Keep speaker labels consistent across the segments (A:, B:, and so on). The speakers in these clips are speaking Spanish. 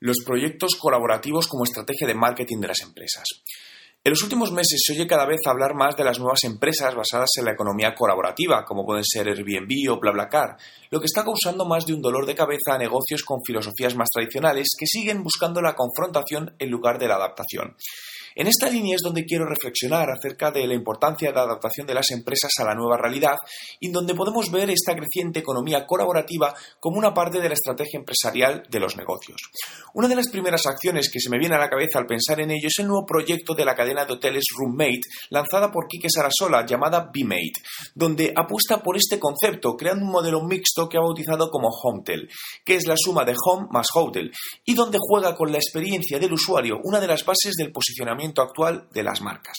A: los proyectos colaborativos como estrategia de marketing de las empresas. En los últimos meses se oye cada vez hablar más de las nuevas empresas basadas en la economía colaborativa, como pueden ser Airbnb o BlaBlaCar, lo que está causando más de un dolor de cabeza a negocios con filosofías más tradicionales que siguen buscando la confrontación en lugar de la adaptación. En esta línea es donde quiero reflexionar acerca de la importancia de la adaptación de las empresas a la nueva realidad y donde podemos ver esta creciente economía colaborativa como una parte de la estrategia empresarial de los negocios. Una de las primeras acciones que se me viene a la cabeza al pensar en ello es el nuevo proyecto de la cadena de hoteles Roommate lanzada por Quique Sarasola llamada BeMate, donde apuesta por este concepto creando un modelo mixto que ha bautizado como Hometel, que es la suma de home más hotel y donde juega con la experiencia del usuario, una de las bases del posicionamiento actual de las marcas.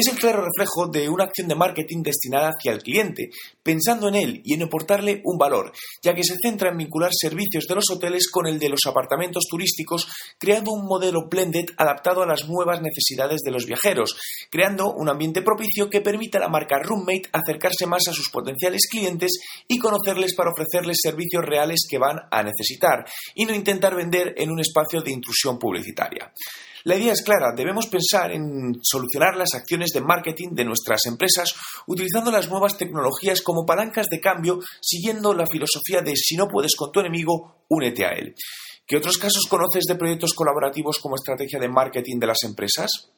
A: Es el claro reflejo de una acción de marketing destinada hacia el cliente, pensando en él y en aportarle un valor, ya que se centra en vincular servicios de los hoteles con el de los apartamentos turísticos, creando un modelo blended adaptado a las nuevas necesidades de los viajeros, creando un ambiente propicio que permita a la marca Roommate acercarse más a sus potenciales clientes y conocerles para ofrecerles servicios reales que van a necesitar, y no intentar vender en un espacio de intrusión publicitaria. La idea es clara, debemos pensar en solucionar las de marketing de nuestras empresas utilizando las nuevas tecnologías como palancas de cambio, siguiendo la filosofía de si no puedes con tu enemigo, únete a él. ¿Qué otros casos conoces de proyectos colaborativos como estrategia de marketing de las empresas?